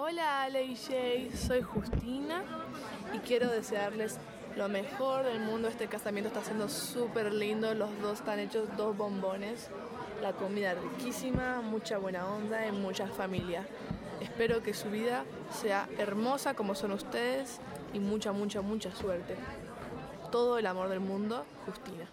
Hola Ale y Jay, soy Justina y quiero desearles lo mejor del mundo. Este casamiento está siendo súper lindo, los dos están hechos dos bombones, la comida riquísima, mucha buena onda y mucha familia. Espero que su vida sea hermosa como son ustedes y mucha, mucha, mucha suerte. Todo el amor del mundo, Justina.